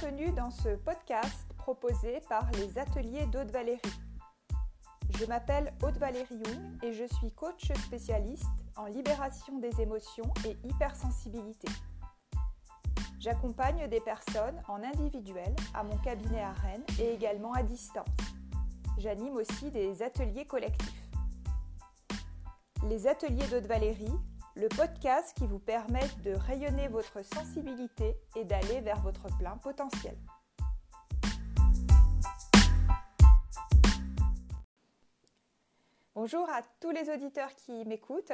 Bienvenue dans ce podcast proposé par les ateliers d'Aude Valérie. Je m'appelle Aude Valérie Young et je suis coach spécialiste en libération des émotions et hypersensibilité. J'accompagne des personnes en individuel à mon cabinet à Rennes et également à distance. J'anime aussi des ateliers collectifs. Les ateliers d'Aude Valérie le podcast qui vous permet de rayonner votre sensibilité et d'aller vers votre plein potentiel. Bonjour à tous les auditeurs qui m'écoutent.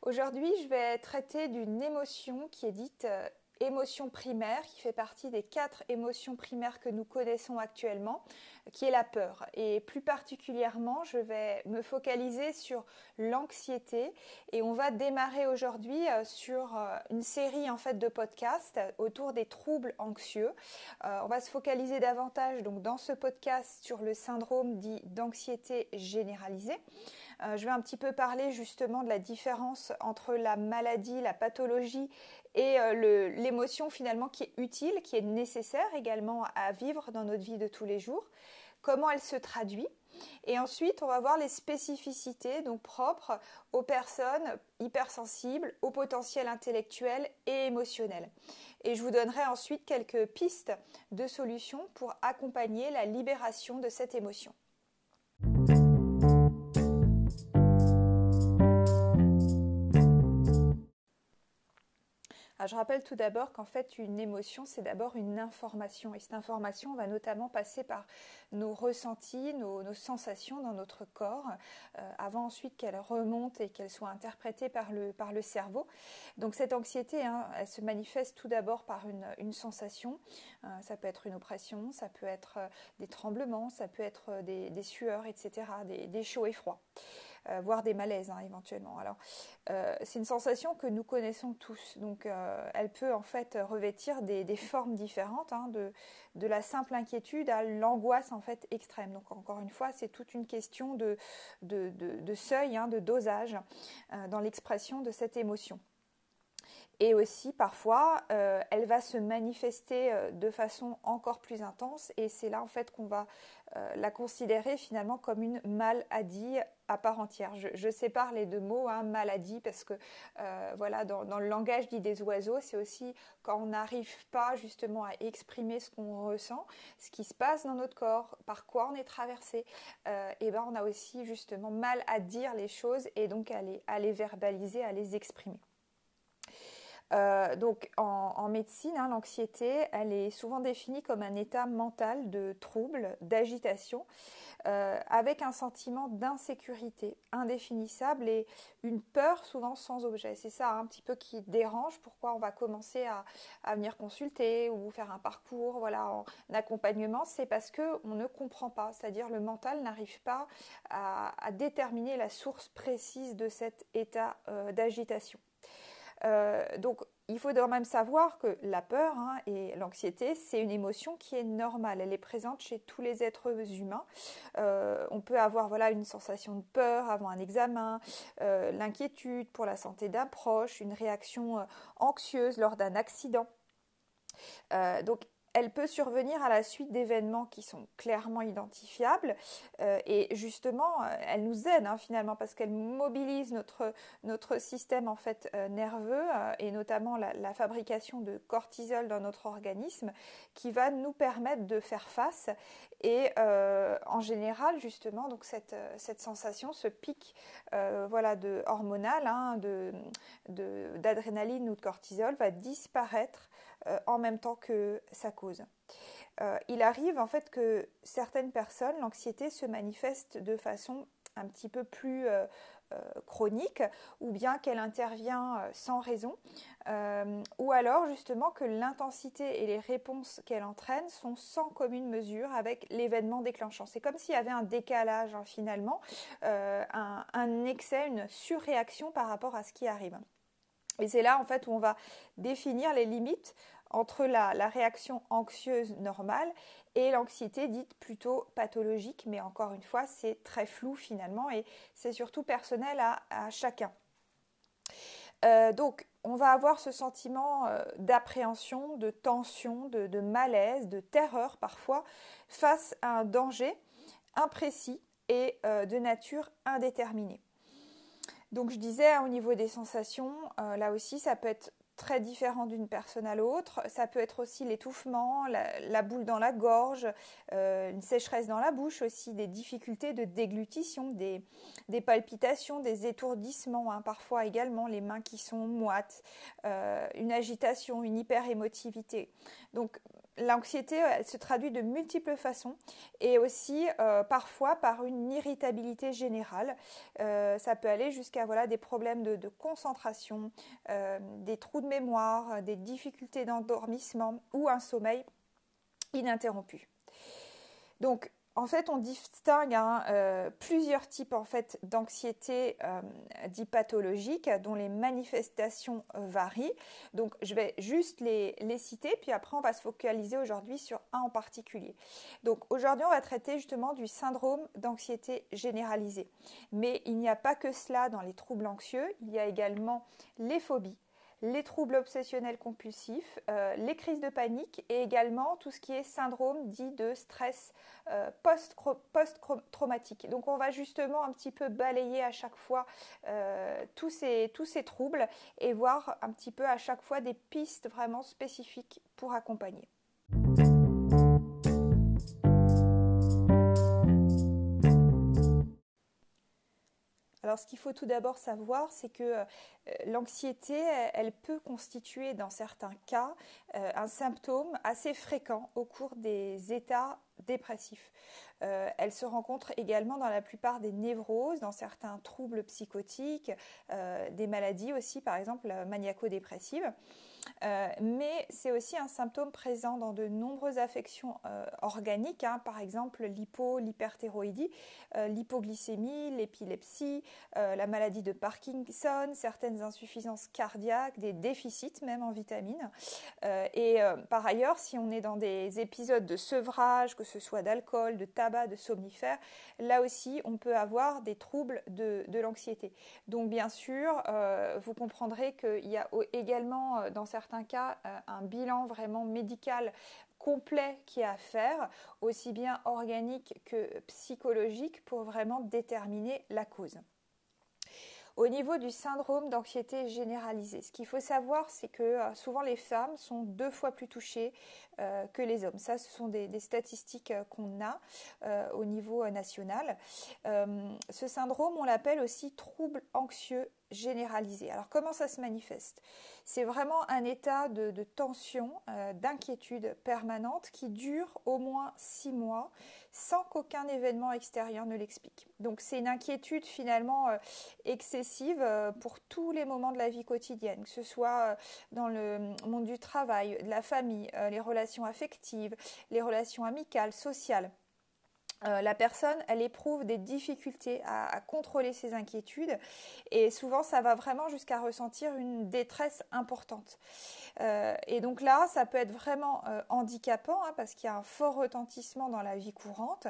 Aujourd'hui, je vais traiter d'une émotion qui est dite euh, émotion primaire, qui fait partie des quatre émotions primaires que nous connaissons actuellement, qui est la peur. Et plus particulièrement, je vais me focaliser sur l'anxiété et on va démarrer aujourd'hui euh, sur euh, une série en fait de podcasts autour des troubles anxieux. Euh, on va se focaliser davantage donc dans ce podcast sur le syndrome dit d'anxiété généralisée. je vais un petit peu parler justement de la différence entre la maladie, la pathologie et l'émotion finalement qui est utile, qui est nécessaire également à vivre dans notre vie de tous les jours comment elle se traduit. Et ensuite, on va voir les spécificités donc propres aux personnes hypersensibles, au potentiel intellectuel et émotionnel. Et je vous donnerai ensuite quelques pistes de solutions pour accompagner la libération de cette émotion. Je rappelle tout d'abord qu'en fait, une émotion, c'est d'abord une information. Et cette information va notamment passer par nos ressentis, nos, sensations dans notre corps, euh, avant ensuite qu'elle remonte et qu'elle soit interprétée par le, cerveau. Donc cette anxiété, hein, elle se manifeste tout d'abord par une, sensation. Euh, ça peut être une oppression, ça peut être euh, des tremblements, ça peut être des, sueurs, etc., des chauds et froids. Euh, voire des malaises hein, éventuellement. Alors, euh, c'est une sensation que nous connaissons tous. Donc, euh, elle peut en fait revêtir des, formes différentes, hein, de, de, la simple inquiétude à l'angoisse en fait extrême. Donc, encore une fois, c'est toute une question de, de, de seuil, hein, de dosage dans l'expression de cette émotion. Et aussi, parfois, elle va se manifester de façon encore plus intense. Et c'est là, en fait, qu'on va la considérer finalement comme une maladie à part entière. Je, sépare les deux mots, hein, maladie, parce que euh, voilà, dans, le langage dit des oiseaux, c'est aussi quand on n'arrive pas justement à exprimer ce qu'on ressent, ce qui se passe dans notre corps, par quoi on est traversé, euh, et ben on a aussi justement mal à dire les choses et donc à les verbaliser, à les exprimer. Euh, donc en, médecine, hein, l'anxiété, elle est souvent définie comme un état mental de trouble, d'agitation, euh, avec un sentiment d'insécurité indéfinissable et une peur souvent sans objet. C'est ça un petit peu qui dérange, pourquoi on va commencer à, venir consulter ou faire un parcours voilà, en accompagnement, c'est parce qu'on ne comprend pas, c'est-à-dire le mental n'arrive pas à, déterminer la source précise de cet état euh, d'agitation. Euh, donc, il faut quand même savoir que la peur hein, et l'anxiété, c'est une émotion qui est normale. Elle est présente chez tous les êtres humains. Euh, on peut avoir voilà une sensation de peur avant un examen, euh, l'inquiétude pour la santé d'un proche, une réaction anxieuse lors d'un accident. donc elle peut survenir à la suite d'événements qui sont clairement identifiables. Euh, et justement euh, elle nous aide hein, finalement parce qu'elle mobilise notre, notre système en fait euh, nerveux et notamment la, fabrication de cortisol dans notre organisme qui va nous permettre de faire face. Et en général justement donc cette, cette sensation ce pic voilà de hormonal hein, de, d'adrénaline ou de cortisol va disparaître en même temps que sa cause. Euh, il arrive en fait que certaines personnes, l'anxiété se manifeste de façon un petit peu plus euh, chronique ou bien qu'elle intervient sans raison ou alors justement que l'intensité et les réponses qu'elle entraîne sont sans commune mesure avec l'événement déclenchant. C'est comme s'il y avait un décalage hein, finalement, un, excès, une surréaction par rapport à ce qui arrive. Et c'est là en fait où on va définir les limites entre la, réaction anxieuse normale et l'anxiété dite plutôt pathologique, mais encore une fois, c'est très flou finalement et c'est surtout personnel à, chacun. donc, on va avoir ce sentiment d'appréhension, de tension, de, malaise, de terreur parfois face à un danger imprécis et de nature indéterminée. Donc je disais hein, au niveau des sensations, là aussi ça peut être très différent d'une personne à l'autre. Ça peut être aussi l'étouffement, la, boule dans la gorge, euh, une sécheresse dans la bouche aussi, des difficultés de déglutition, des, palpitations, des étourdissements, hein, parfois également les mains qui sont moites, euh, une agitation, une hyperémotivité. Donc l'anxiété, elle se traduit de multiples façons et aussi euh, parfois par une irritabilité générale. Euh, ça peut aller jusqu'à voilà, des problèmes de, concentration, euh, des trous de mémoire, des difficultés d'endormissement ou un sommeil ininterrompu. En fait, on distingue hein, euh, plusieurs types en fait, d'anxiété euh, dits pathologiques dont les manifestations euh, varient. Donc, je vais juste les, les, citer, puis après, on va se focaliser aujourd'hui sur un en particulier. Donc, aujourd'hui, on va traiter justement du syndrome d'anxiété généralisée. Mais il n'y a pas que cela dans les troubles anxieux, il y a également les phobies, les troubles obsessionnels compulsifs, euh, les crises de panique et également tout ce qui est syndrome dit de stress euh, post-traumatique. Donc on va justement un petit peu balayer à chaque fois euh, tous, ces, tous ces troubles et voir un petit peu à chaque fois des pistes vraiment spécifiques pour accompagner. Alors, ce qu'il faut tout d'abord savoir, c'est que euh, l'anxiété, elle, peut constituer dans certains cas euh, un symptôme assez fréquent au cours des états dépressifs. Euh, elle se rencontre également dans la plupart des névroses, dans certains troubles psychotiques, des maladies aussi, par exemple maniaco-dépressives. Euh, mais c'est aussi un symptôme présent dans de nombreuses affections euh, organiques, hein, par exemple l'hypo, l'hyperthyroïdie, euh, l'hypoglycémie, l'épilepsie, la maladie de Parkinson, certaines insuffisances cardiaques, des déficits même en vitamines. et par ailleurs, si on est dans des épisodes de sevrage, que ce soit d'alcool, de tabac, de somnifères, là aussi on peut avoir des troubles de, de l'anxiété. Donc bien sûr, vous comprendrez qu'il y a également dans certains cas euh, un bilan vraiment médical complet qui est à faire, aussi bien organique que psychologique, pour vraiment déterminer la cause. Au niveau du syndrome d'anxiété généralisée, ce qu'il faut savoir, c'est que euh, souvent les femmes sont deux fois plus touchées euh, que les hommes. Ça, ce sont des, statistiques qu'on a au niveau national. ce syndrome, on l'appelle aussi trouble anxieux généralisé. Alors comment ça se manifeste? C'est vraiment un état de, tension, euh, d'inquiétude permanente qui dure au moins six mois sans qu'aucun événement extérieur ne l'explique. Donc c'est une inquiétude finalement euh, excessive euh, pour tous les moments de la vie quotidienne, que ce soit dans le monde du travail, de la famille, les relations affectives, les relations amicales, sociales. Euh, la personne, elle éprouve des difficultés à, contrôler ses inquiétudes et souvent ça va vraiment jusqu'à ressentir une détresse importante. Euh, et donc là, ça peut être vraiment euh, handicapant hein, parce qu'il y a un fort retentissement dans la vie courante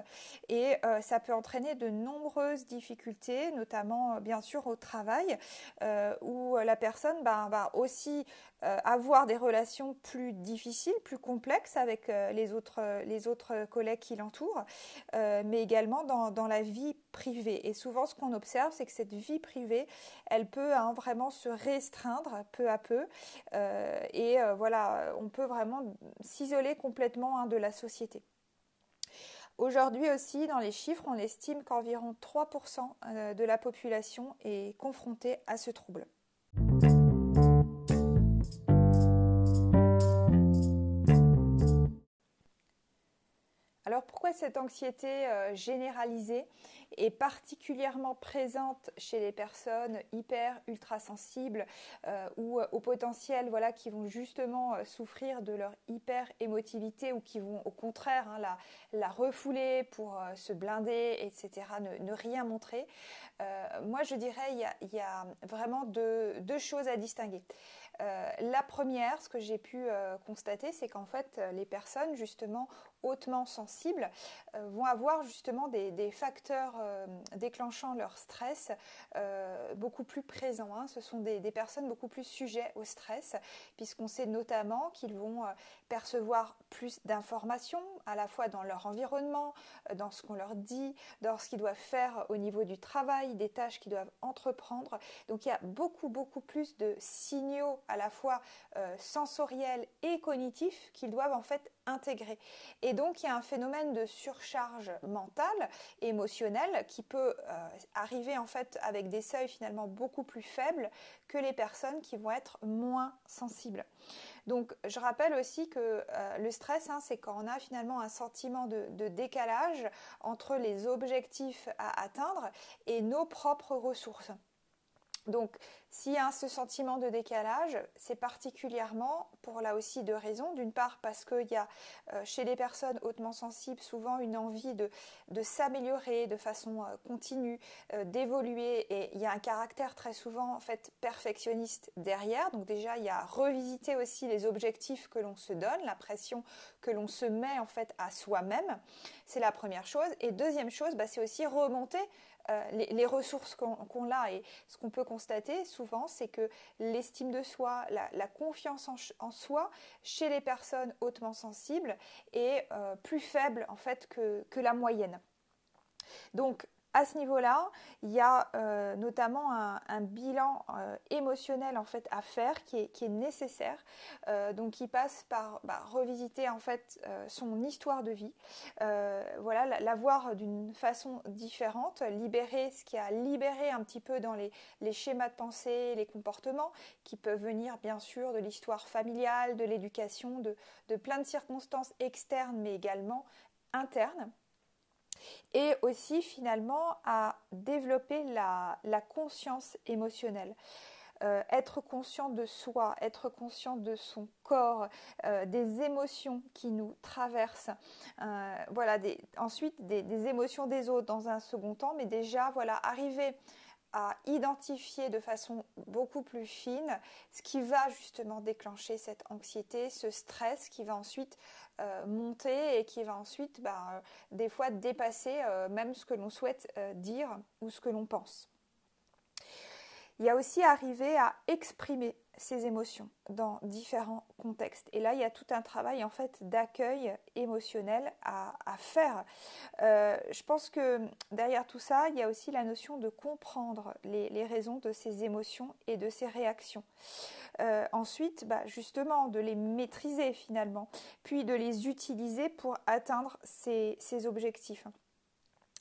et ça peut entraîner de nombreuses difficultés, notamment bien sûr au travail où la personne ben, va aussi avoir des relations plus difficiles, plus complexes avec les, autres, les autres collègues qui l'entourent. Euh, mais également dans, la vie privée. Et souvent, ce qu'on observe, c'est que cette vie privée, elle peut hein, vraiment se restreindre peu à peu. Euh, et euh, voilà, on peut vraiment s'isoler complètement hein, de la société. Aujourd'hui aussi, dans les chiffres, on estime qu'environ 3% de la population est confrontée à ce trouble. Cette anxiété euh, généralisée est particulièrement présente chez les personnes hyper ultra sensibles euh, ou euh, au potentiel voilà qui vont justement souffrir de leur hyper émotivité ou qui vont au contraire hein, la, refouler pour se blinder etc ne, rien montrer. Moi je dirais il y a, vraiment deux choses à distinguer. La première, ce que j'ai pu constater, c'est qu'en fait, les personnes, justement, hautement sensibles vont avoir justement des, facteurs déclenchant leur stress beaucoup plus présents. Hein. Ce sont des, des, personnes beaucoup plus sujets au stress, puisqu'on sait notamment qu'ils vont percevoir plus d'informations, à la fois dans leur environnement, dans ce qu'on leur dit, dans ce qu'ils doivent faire au niveau du travail, des tâches qu'ils doivent entreprendre. Donc il y a beaucoup, beaucoup plus de signaux à la fois euh, sensoriels et cognitifs qu'ils doivent en fait intégrer. Et donc il y a un phénomène de surcharge mentale, émotionnelle, qui peut euh, arriver en fait avec des seuils finalement beaucoup plus faibles que les personnes qui vont être moins sensibles. Donc je rappelle aussi que euh, le stress, hein, c'est quand on a finalement un sentiment de, décalage entre les objectifs à atteindre et nos propres ressources. Donc, s'il y a ce sentiment de décalage, c'est particulièrement pour là aussi deux raisons. D'une part, parce qu'il y a euh, chez les personnes hautement sensibles souvent une envie de, s'améliorer de façon euh, continue, euh, d'évoluer, et il y a un caractère très souvent en fait perfectionniste derrière. Donc déjà, il y a revisiter aussi les objectifs que l'on se donne, la pression que l'on se met en fait à soi-même. C'est la première chose. Et deuxième chose, bah, c'est aussi remonter euh, les, ressources qu'on a et ce qu'on peut constater souvent, c'est que l'estime de soi, la, confiance en, soi chez les personnes hautement sensibles est euh, plus faible en fait que, que la moyenne. Donc à ce niveau-là, il y a euh, notamment un, bilan euh, émotionnel en fait à faire qui est, nécessaire, euh, donc qui passe par bah, revisiter en fait son histoire de vie, voilà, la, voir d'une façon différente, libérer ce qui a libéré un petit peu dans les, schémas de pensée, les comportements qui peuvent venir bien sûr de l'histoire familiale, de l'éducation, de, de plein de circonstances externes mais également internes et aussi finalement à développer la, conscience émotionnelle. Euh, être conscient de soi, être conscient de son corps, euh, des émotions qui nous traversent, euh, voilà, ensuite des, des, émotions des autres dans un second temps, mais déjà voilà, arriver à identifier de façon beaucoup plus fine ce qui va justement déclencher cette anxiété, ce stress qui va ensuite euh, monter et qui va ensuite bah, euh, des fois dépasser euh, même ce que l'on souhaite dire ou ce que l'on pense. Il y a aussi arriver à exprimer ses émotions dans différents contextes. Et là, il y a tout un travail en fait d'accueil émotionnel à, faire. je pense que derrière tout ça, il y a aussi la notion de comprendre les, raisons de ces émotions et de ces réactions. Euh, ensuite, bah, justement, de les maîtriser finalement, puis de les utiliser pour atteindre ces, objectifs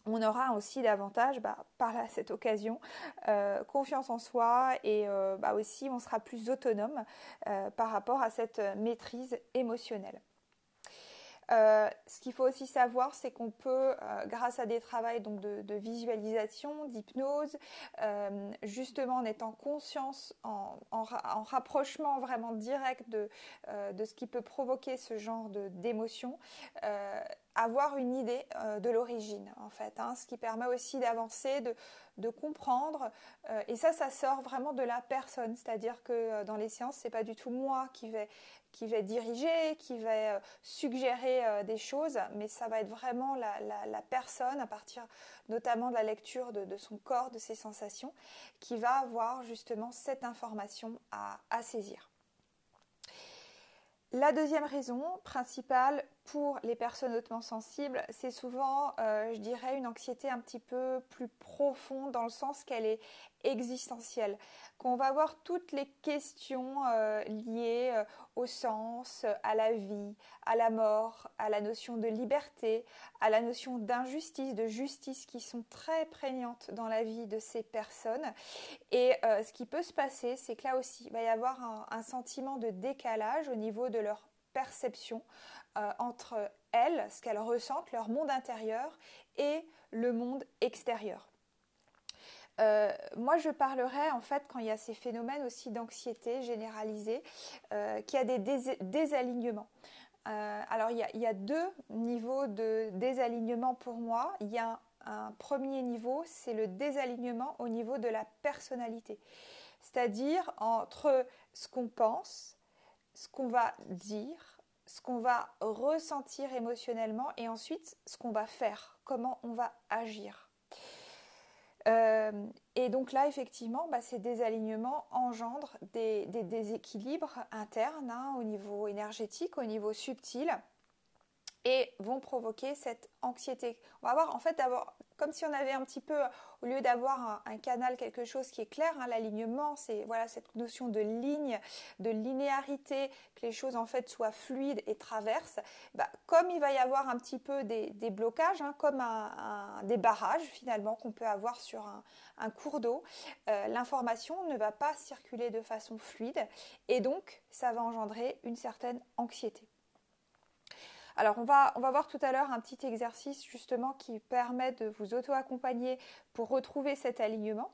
on aura aussi davantage, bah, par cette occasion, euh, confiance en soi et euh, bah, aussi on sera plus autonome par rapport à cette maîtrise émotionnelle. Euh, ce qu'il faut aussi savoir, c'est qu'on peut, euh, grâce à des travaux donc de, visualisation, d'hypnose, euh, justement en étant conscience, en, rapprochement vraiment direct de, de, ce qui peut provoquer ce genre d'émotion, avoir une idée de l'origine, en fait. Hein, ce qui permet aussi d'avancer, de, comprendre. et ça, ça sort vraiment de la personne. C'est-à-dire que dans les séances, c'est pas du tout moi qui vais qui va diriger, qui va euh, suggérer euh, des choses, mais ça va être vraiment la, personne, à partir notamment de la lecture de, son corps, de ses sensations, qui va avoir justement cette information à saisir. La deuxième raison principale pour les personnes hautement sensibles, c'est souvent, euh, je dirais, une anxiété un petit peu plus profonde dans le sens qu'elle est existentielle, qu'on va avoir toutes les questions euh, liées euh, au sens, à la vie, à la mort, à la notion de liberté, à la notion d'injustice, de justice qui sont très prégnantes dans la vie de ces personnes. Et ce qui peut se passer, c'est que là aussi, il va y avoir un, un sentiment de décalage au niveau de leur perception euh, entre elles, ce qu'elles ressentent, leur monde intérieur et le monde extérieur. Euh, moi, je parlerai en fait quand il y a ces phénomènes aussi d'anxiété généralisée, euh, qu'il y a des désalignements. alors, il y, a, deux niveaux de désalignement pour moi. Il y a un premier niveau, c'est le désalignement au niveau de la personnalité, c'est-à-dire entre ce qu'on pense, ce qu'on va dire, ce qu'on va ressentir émotionnellement et ensuite ce qu'on va faire, comment on va agir. Euh, et donc là, effectivement, bah, ces désalignements engendrent des, déséquilibres internes hein, au niveau énergétique, au niveau subtil, et vont provoquer cette anxiété. On va voir en fait d'abord comme si on avait un petit peu, au lieu d'avoir un, canal, quelque chose qui est clair, hein, l'alignement, c'est voilà cette notion de ligne, de linéarité, que les choses en fait soient fluides et traversent. Bah, comme il va y avoir un petit peu des, blocages, hein, comme des barrages finalement qu'on peut avoir sur un, cours d'eau, euh, l'information ne va pas circuler de façon fluide et donc ça va engendrer une certaine anxiété. Alors on va, on va voir tout à l'heure un petit exercice justement qui permet de vous auto-accompagner pour retrouver cet alignement.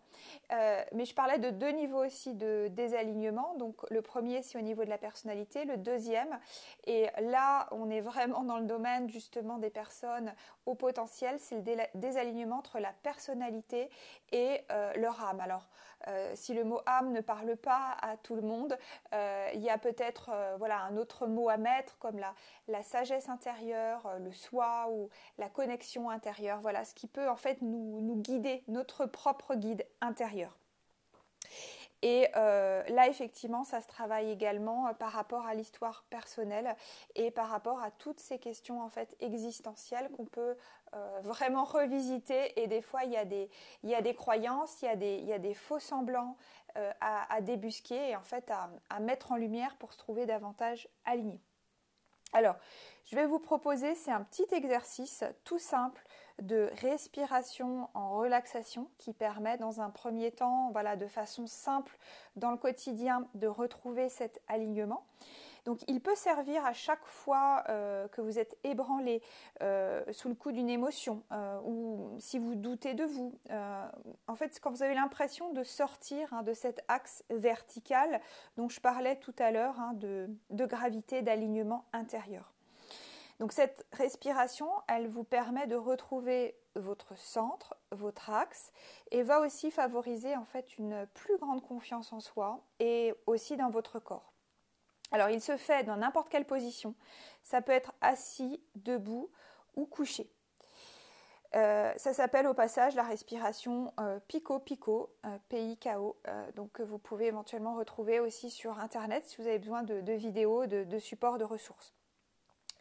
Euh, mais je parlais de deux niveaux aussi de désalignement. Donc le premier c'est au niveau de la personnalité, le deuxième, et là on est vraiment dans le domaine justement des personnes au potentiel, c'est le désalignement entre la personnalité et euh, leur âme. Alors euh, si le mot âme ne parle pas à tout le monde, il y a peut-être voilà, un autre mot à mettre comme la, la sagesse intérieure, le soi ou la connexion intérieure. Voilà ce qui peut en fait nous, guider, notre propre guide intérieur. Et euh, là, effectivement, ça se travaille également euh, par rapport à l'histoire personnelle et par rapport à toutes ces questions en fait existentielles qu'on peut euh, vraiment revisiter. Et des fois, il y a des, il y a des croyances, il y a des, il y a des faux semblants à, à, débusquer et en fait à, à mettre en lumière pour se trouver davantage aligné. Alors, je vais vous proposer, c'est un petit exercice tout simple de respiration en relaxation qui permet dans un premier temps, voilà, de façon simple dans le quotidien de retrouver cet alignement. Donc il peut servir à chaque fois euh, que vous êtes ébranlé euh, sous le coup d'une émotion euh, ou si vous doutez de vous. en fait, quand vous avez l'impression de sortir hein, de cet axe vertical dont je parlais tout à l'heure hein, de, de gravité, d'alignement intérieur. Donc cette respiration, elle vous permet de retrouver votre centre, votre axe et va aussi favoriser en fait une plus grande confiance en soi et aussi dans votre corps. Alors il se fait dans n'importe quelle position. Ça peut être assis, debout ou couché. Euh, ça s'appelle au passage la respiration euh, pico-pico, euh, P-I-K-O, donc que vous pouvez éventuellement retrouver aussi sur Internet si vous avez besoin de, vidéos, de supports, de ressources.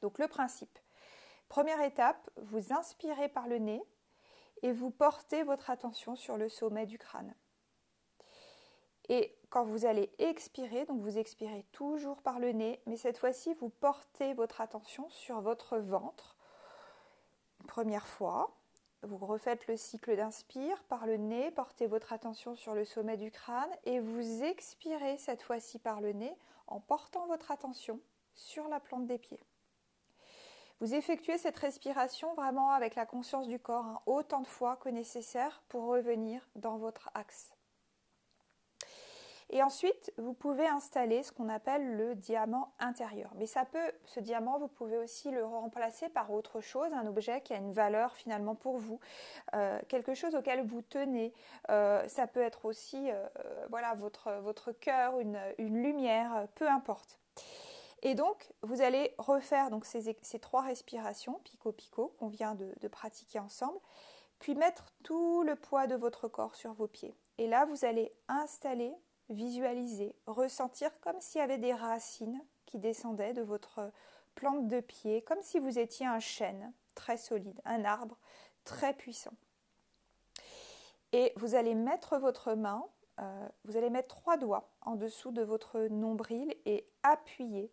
Donc le principe. Première étape, vous inspirez par le nez et vous portez votre attention sur le sommet du crâne. Et quand vous allez expirer, donc vous expirez toujours par le nez, mais cette fois-ci, vous portez votre attention sur votre ventre. première fois, vous refaites le cycle d'inspire par le nez, portez votre attention sur le sommet du crâne et vous expirez cette fois-ci par le nez en portant votre attention sur la plante des pieds. Vous effectuez cette respiration vraiment avec la conscience du corps, hein, autant de fois que nécessaire pour revenir dans votre axe. Et ensuite, vous pouvez installer ce qu'on appelle le diamant intérieur. Mais ça peut, ce diamant, vous pouvez aussi le remplacer par autre chose, un objet qui a une valeur finalement pour vous, euh, quelque chose auquel vous tenez. Euh, ça peut être aussi, euh, voilà, votre, votre cœur, une, une lumière, peu importe. Et donc, vous allez refaire donc, ces, trois respirations, pico-pico, qu'on vient de, pratiquer ensemble, puis mettre tout le poids de votre corps sur vos pieds. Et là, vous allez installer, visualiser, ressentir comme s'il y avait des racines qui descendaient de votre plante de pied, comme si vous étiez un chêne très solide, un arbre très puissant. Et vous allez mettre votre main, euh, vous allez mettre trois doigts en dessous de votre nombril et appuyer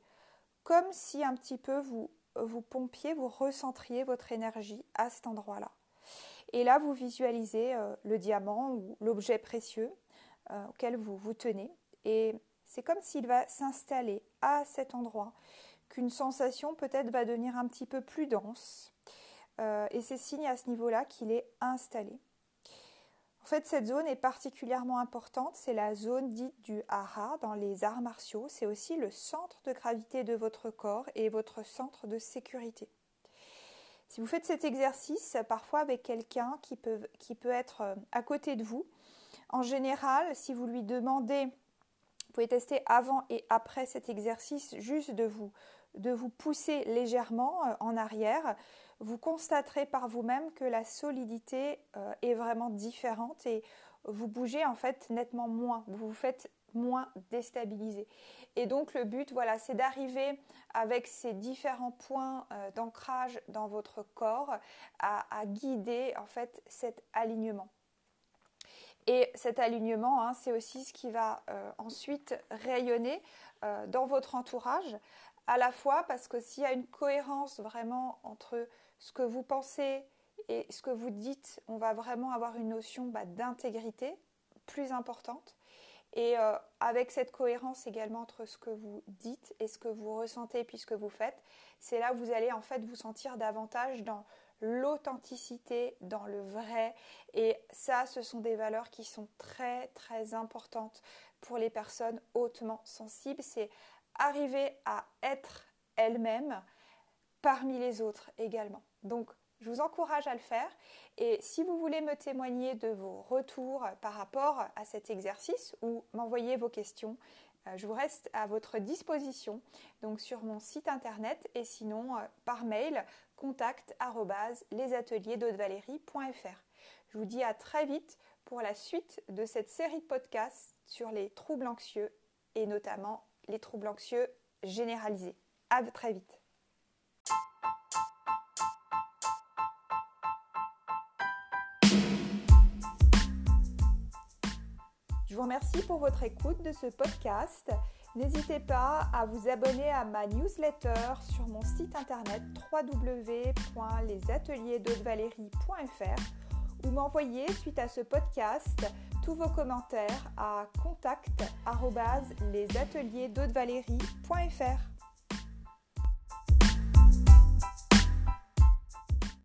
comme si un petit peu vous, vous pompiez, vous recentriez votre énergie à cet endroit-là. Et là, vous visualisez euh, le diamant ou l'objet précieux euh, auquel vous vous tenez. Et c'est comme s'il va s'installer à cet endroit, qu'une sensation peut-être va devenir un petit peu plus dense. Euh, et c'est signe à ce niveau-là qu'il est installé. En fait, cette zone est particulièrement importante. C'est la zone dite du hara dans les arts martiaux. C'est aussi le centre de gravité de votre corps et votre centre de sécurité. Si vous faites cet exercice, parfois avec quelqu'un qui peut, qui peut être euh, à côté de vous, en général, si vous lui demandez, vous pouvez tester avant et après cet exercice, juste de vous de vous pousser légèrement euh, en arrière, vous constaterez par vous-même que la solidité euh, est vraiment différente et vous bougez en fait nettement moins, vous vous faites moins déstabiliser. Et donc le but, voilà, c'est d'arriver avec ces différents points euh, d'ancrage dans votre corps à, guider en fait cet alignement. Et cet alignement, hein, c'est aussi ce qui va ensuite rayonner dans votre entourage à la fois parce que s'il y a une cohérence vraiment entre ce que vous pensez et ce que vous dites, on va vraiment avoir une notion bah, d'intégrité plus importante. Et euh, avec cette cohérence également entre ce que vous dites et ce que vous ressentez puis ce que vous faites, c'est là où vous allez en fait vous sentir davantage dans l'authenticité, dans le vrai. Et ça, ce sont des valeurs qui sont très très importantes pour les personnes hautement sensibles. C'est arriver à être elle-même parmi les autres également. Donc, je vous encourage à le faire. Et si vous voulez me témoigner de vos retours par rapport à cet exercice ou m'envoyer vos questions, euh, je vous reste à votre disposition donc sur mon site internet et sinon euh, par mail contact Je vous dis à très vite pour la suite de cette série de podcasts sur les troubles anxieux et notamment les troubles anxieux généralisés. À très vite. Je vous remercie pour votre écoute de ce podcast. N'hésitez pas à vous abonner à ma newsletter sur mon site internet www.lesateliersdaudevalérie.fr ou m'envoyer suite à ce podcast tous vos commentaires à contact lesateliersdaudevalérie.fr.